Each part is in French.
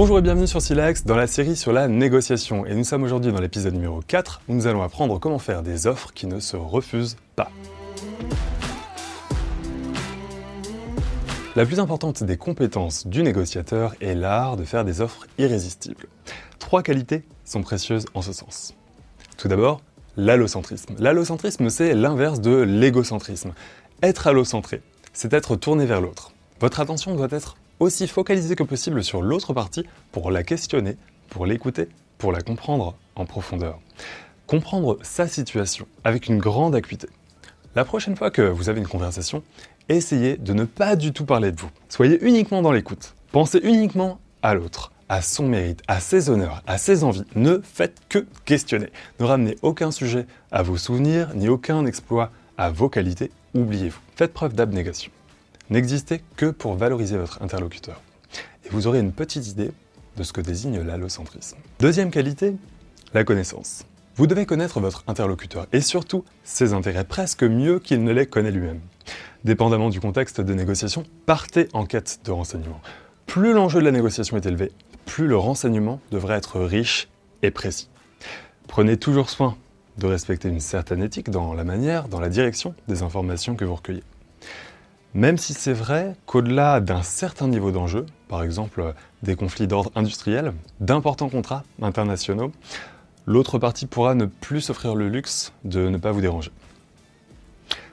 Bonjour et bienvenue sur Silex dans la série sur la négociation. Et nous sommes aujourd'hui dans l'épisode numéro 4 où nous allons apprendre comment faire des offres qui ne se refusent pas. La plus importante des compétences du négociateur est l'art de faire des offres irrésistibles. Trois qualités sont précieuses en ce sens. Tout d'abord, l'allocentrisme. L'allocentrisme, c'est l'inverse de l'égocentrisme. Être allocentré, c'est être tourné vers l'autre. Votre attention doit être aussi focalisée que possible sur l'autre partie pour la questionner, pour l'écouter, pour la comprendre en profondeur. Comprendre sa situation avec une grande acuité. La prochaine fois que vous avez une conversation, essayez de ne pas du tout parler de vous. Soyez uniquement dans l'écoute. Pensez uniquement à l'autre, à son mérite, à ses honneurs, à ses envies. Ne faites que questionner. Ne ramenez aucun sujet à vos souvenirs, ni aucun exploit à vos qualités. Oubliez-vous. Faites preuve d'abnégation. N'existez que pour valoriser votre interlocuteur. Et vous aurez une petite idée de ce que désigne l'allocentrisme. Deuxième qualité, la connaissance. Vous devez connaître votre interlocuteur et surtout ses intérêts presque mieux qu'il ne les connaît lui-même. Dépendamment du contexte de négociation, partez en quête de renseignements. Plus l'enjeu de la négociation est élevé, plus le renseignement devrait être riche et précis. Prenez toujours soin de respecter une certaine éthique dans la manière, dans la direction des informations que vous recueillez. Même si c'est vrai qu'au-delà d'un certain niveau d'enjeu, par exemple des conflits d'ordre industriel, d'importants contrats internationaux, l'autre partie pourra ne plus s'offrir le luxe de ne pas vous déranger.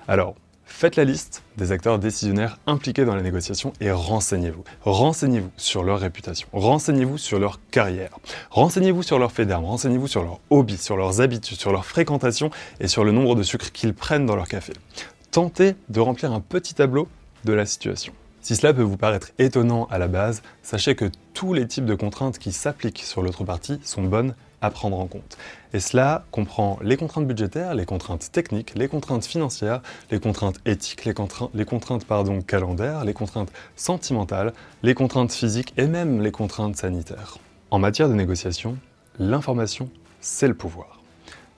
Alors, Faites la liste des acteurs décisionnaires impliqués dans la négociation et renseignez-vous. Renseignez-vous sur leur réputation, renseignez-vous sur leur carrière, renseignez-vous sur leur fait d'armes, renseignez-vous sur leurs hobbies, sur leurs habitudes, sur leur fréquentation et sur le nombre de sucres qu'ils prennent dans leur café. Tentez de remplir un petit tableau de la situation. Si cela peut vous paraître étonnant à la base, sachez que tous les types de contraintes qui s'appliquent sur l'autre partie sont bonnes à prendre en compte. Et cela comprend les contraintes budgétaires, les contraintes techniques, les contraintes financières, les contraintes éthiques, les, contraintes, calendaires, les contraintes sentimentales, les contraintes physiques et même les contraintes sanitaires. En matière de négociation, l'information, c'est le pouvoir.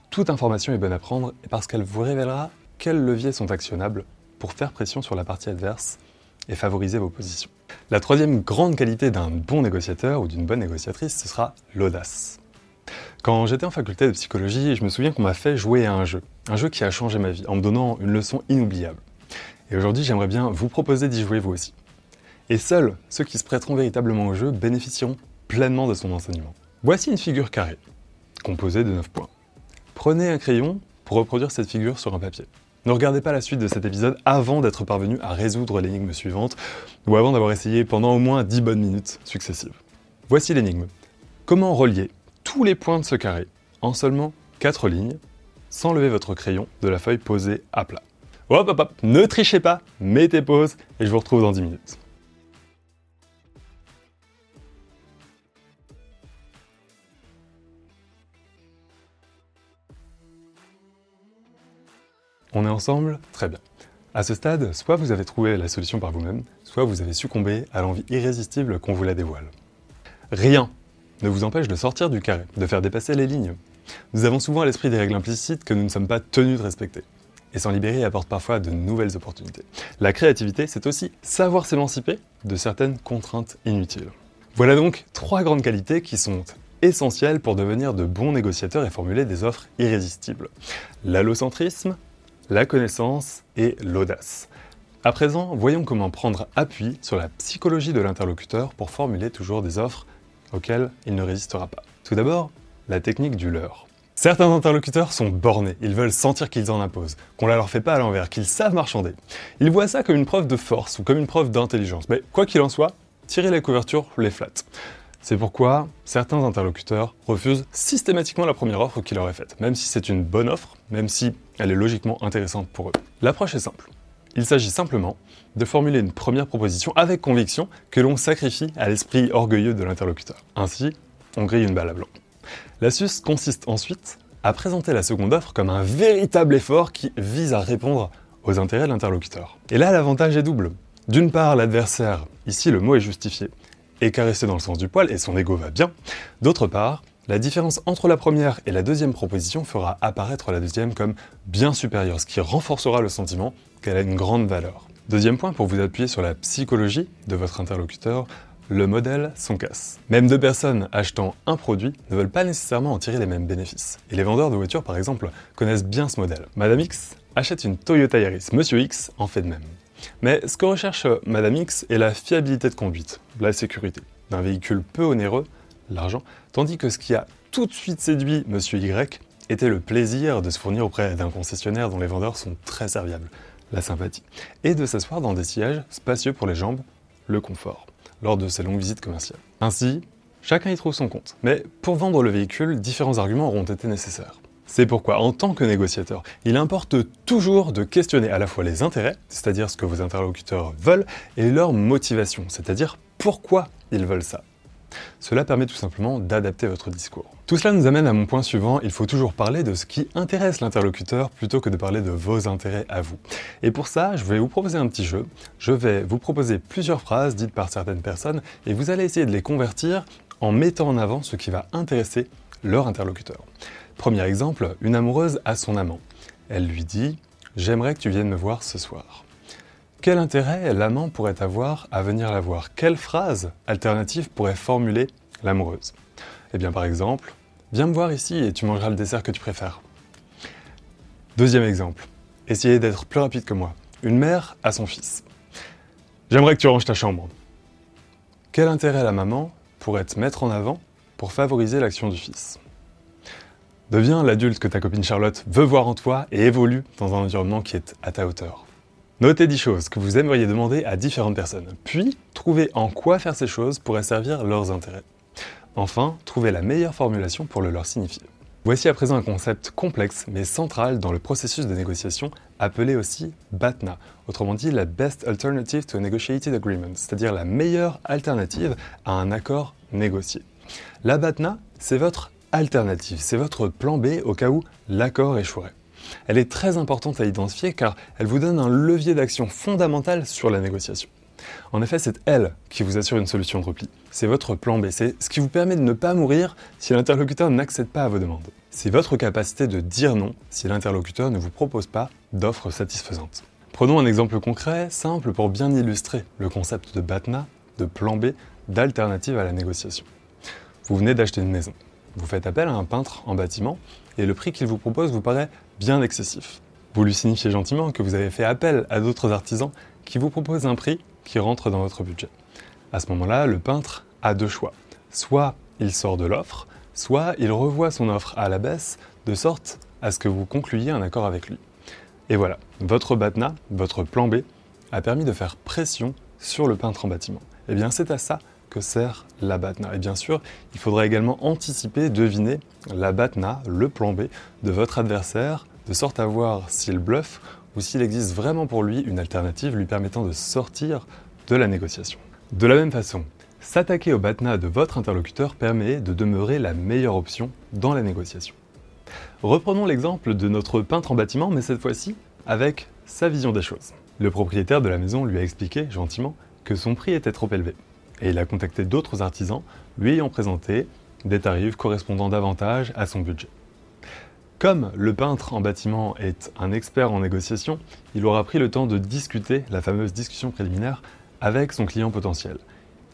Toute information est bonne à prendre parce qu'elle vous révélera quels leviers sont actionnables pour faire pression sur la partie adverse et favoriser vos positions? La troisième grande qualité d'un bon négociateur ou d'une bonne négociatrice, ce sera l'audace. Quand j'étais en faculté de psychologie, je me souviens qu'on m'a fait jouer à un jeu, un jeu qui a changé ma vie, en me donnant une leçon inoubliable. Et aujourd'hui, j'aimerais bien vous proposer d'y jouer vous aussi. Et seuls ceux qui se prêteront véritablement au jeu bénéficieront pleinement de son enseignement. Voici une figure carrée, composée de 9 points. Prenez un crayon pour reproduire cette figure sur un papier. Ne regardez pas la suite de cet épisode avant d'être parvenu à résoudre l'énigme suivante, ou avant d'avoir essayé pendant au moins 10 bonnes minutes successives. Voici l'énigme. Comment relier tous les points de ce carré en seulement 4 lignes, sans lever votre crayon de la feuille posée à plat? Hop hop hop, ne trichez pas, mettez pause et je vous retrouve dans 10 minutes. On est ensemble Très bien. À ce stade, soit vous avez trouvé la solution par vous-même, soit vous avez succombé à l'envie irrésistible qu'on vous la dévoile. Rien ne vous empêche de sortir du carré, de faire dépasser les lignes. Nous avons souvent à l'esprit des règles implicites que nous ne sommes pas tenus de respecter. Et s'en libérer apporte parfois de nouvelles opportunités. La créativité, c'est aussi savoir s'émanciper de certaines contraintes inutiles. Voilà donc trois grandes qualités qui sont essentielles pour devenir de bons négociateurs et formuler des offres irrésistibles. L'allocentrisme, la connaissance et l'audace. À présent, voyons comment prendre appui sur la psychologie de l'interlocuteur pour formuler toujours des offres auquel il ne résistera pas. Tout d'abord, la technique du leurre. Certains interlocuteurs sont bornés, ils veulent sentir qu'ils en imposent, qu'on ne leur fait pas à l'envers, qu'ils savent marchander. Ils voient ça comme une preuve de force ou comme une preuve d'intelligence. Mais quoi qu'il en soit, tirer les couvertures les flatte. C'est pourquoi certains interlocuteurs refusent systématiquement la première offre qui leur est faite, même si c'est une bonne offre, même si elle est logiquement intéressante pour eux. L'approche est simple. Il s'agit simplement de formuler une première proposition avec conviction que l'on sacrifie à l'esprit orgueilleux de l'interlocuteur. Ainsi, on grille une balle à blanc. L'astuce consiste ensuite à présenter la seconde offre comme un véritable effort qui vise à répondre aux intérêts de l'interlocuteur. Et là, l'avantage est double. D'une part, l'adversaire, ici le mot est justifié, est caressé dans le sens du poil et son ego va bien. D'autre part, la différence entre la première et la deuxième proposition fera apparaître la deuxième comme bien supérieure, ce qui renforcera le sentiment qu'elle a une grande valeur. Deuxième point, pour vous appuyer sur la psychologie de votre interlocuteur, le modèle s'en casse. Même deux personnes achetant un produit ne veulent pas nécessairement en tirer les mêmes bénéfices. Et les vendeurs de voitures, par exemple, connaissent bien ce modèle. Madame X achète une Toyota Yaris, Monsieur X en fait de même. Mais ce que recherche Madame X est la fiabilité de conduite, la sécurité d'un véhicule peu onéreux l'argent, tandis que ce qui a tout de suite séduit Monsieur Y était le plaisir de se fournir auprès d'un concessionnaire dont les vendeurs sont très serviables, la sympathie, et de s'asseoir dans des sièges spacieux pour les jambes, le confort, lors de ses longues visites commerciales. Ainsi, chacun y trouve son compte. Mais pour vendre le véhicule, différents arguments auront été nécessaires. C'est pourquoi, en tant que négociateur, il importe toujours de questionner à la fois les intérêts, c'est-à-dire ce que vos interlocuteurs veulent, et leur motivation, c'est-à-dire pourquoi ils veulent ça. Cela permet tout simplement d'adapter votre discours. Tout cela nous amène à mon point suivant, il faut toujours parler de ce qui intéresse l'interlocuteur plutôt que de parler de vos intérêts à vous. Et pour ça, je vais vous proposer un petit jeu. Je vais vous proposer plusieurs phrases dites par certaines personnes et vous allez essayer de les convertir en mettant en avant ce qui va intéresser leur interlocuteur. Premier exemple, une amoureuse à son amant. Elle lui dit J'aimerais que tu viennes me voir ce soir. Quel intérêt l'amant pourrait avoir à venir la voir? Quelle phrase alternative pourrait formuler l'amoureuse? Eh bien par exemple, viens me voir ici et tu mangeras le dessert que tu préfères. Deuxième exemple, essayez d'être plus rapide que moi. Une mère à son fils. J'aimerais que tu ranges ta chambre. Quel intérêt la maman pourrait te mettre en avant pour favoriser l'action du fils? Deviens l'adulte que ta copine Charlotte veut voir en toi et évolue dans un environnement qui est à ta hauteur. Notez 10 choses que vous aimeriez demander à différentes personnes, puis trouvez en quoi faire ces choses pourrait servir leurs intérêts. Enfin, trouvez la meilleure formulation pour le leur signifier. Voici à présent un concept complexe mais central dans le processus de négociation appelé aussi BATNA, autrement dit la Best Alternative to a Negotiated Agreement, c'est-à-dire la meilleure alternative à un accord négocié. La BATNA, c'est votre alternative, c'est votre plan B au cas où l'accord échouerait. Elle est très importante à identifier car elle vous donne un levier d'action fondamental sur la négociation. En effet, c'est elle qui vous assure une solution de repli. C'est votre plan B, c'est ce qui vous permet de ne pas mourir si l'interlocuteur n'accède pas à vos demandes. C'est votre capacité de dire non si l'interlocuteur ne vous propose pas d'offre satisfaisante. Prenons un exemple concret, simple pour bien illustrer le concept de BATNA, de plan B, d'alternative à la négociation. Vous venez d'acheter une maison. Vous faites appel à un peintre en bâtiment et le prix qu'il vous propose vous paraît bien excessif. Vous lui signifiez gentiment que vous avez fait appel à d'autres artisans qui vous proposent un prix qui rentre dans votre budget. À ce moment-là, le peintre a deux choix. Soit il sort de l'offre, soit il revoit son offre à la baisse de sorte à ce que vous concluiez un accord avec lui. Et voilà, votre BATNA, votre plan B, a permis de faire pression sur le peintre en bâtiment. Et eh bien c'est à ça que sert la BATNA. Et bien sûr, il faudra également anticiper, deviner la BATNA, le plan B de votre adversaire, de sorte à voir s'il bluffe ou s'il existe vraiment pour lui une alternative lui permettant de sortir de la négociation. De la même façon, s'attaquer au BATNA de votre interlocuteur permet de demeurer la meilleure option dans la négociation. Reprenons l'exemple de notre peintre en bâtiment, mais cette fois-ci avec sa vision des choses. Le propriétaire de la maison lui a expliqué gentiment que son prix était trop élevé et il a contacté d'autres artisans lui ayant présenté des tarifs correspondant davantage à son budget. Comme le peintre en bâtiment est un expert en négociation, il aura pris le temps de discuter la fameuse discussion préliminaire avec son client potentiel.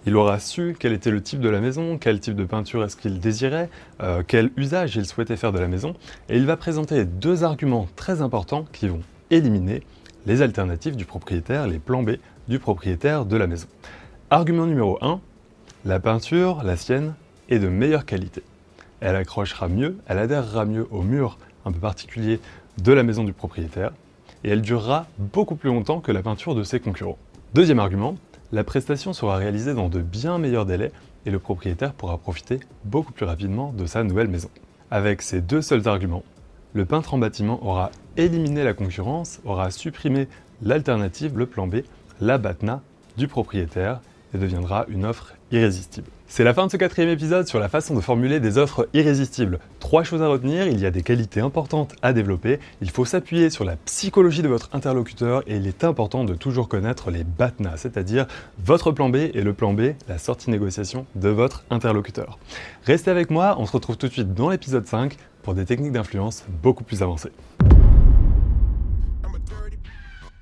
Il aura su quel était le type de la maison, quel type de peinture est-ce qu'il désirait, euh, quel usage il souhaitait faire de la maison, et il va présenter deux arguments très importants qui vont éliminer les alternatives du propriétaire, les plans B du propriétaire de la maison. Argument numéro 1, la peinture, la sienne, est de meilleure qualité. Elle accrochera mieux, elle adhérera mieux au mur un peu particulier de la maison du propriétaire, et elle durera beaucoup plus longtemps que la peinture de ses concurrents. Deuxième argument, la prestation sera réalisée dans de bien meilleurs délais et le propriétaire pourra profiter beaucoup plus rapidement de sa nouvelle maison. Avec ces deux seuls arguments, le peintre en bâtiment aura éliminé la concurrence, aura supprimé l'alternative, le plan B, la BATNA du propriétaire et deviendra une offre irrésistible. C'est la fin de ce quatrième épisode sur la façon de formuler des offres irrésistibles. Trois choses à retenir, il y a des qualités importantes à développer, il faut s'appuyer sur la psychologie de votre interlocuteur et il est important de toujours connaître les BATNA, c'est-à-dire votre plan B et le plan B, la sortie négociation de votre interlocuteur. Restez avec moi, on se retrouve tout de suite dans l'épisode 5 pour des techniques d'influence beaucoup plus avancées.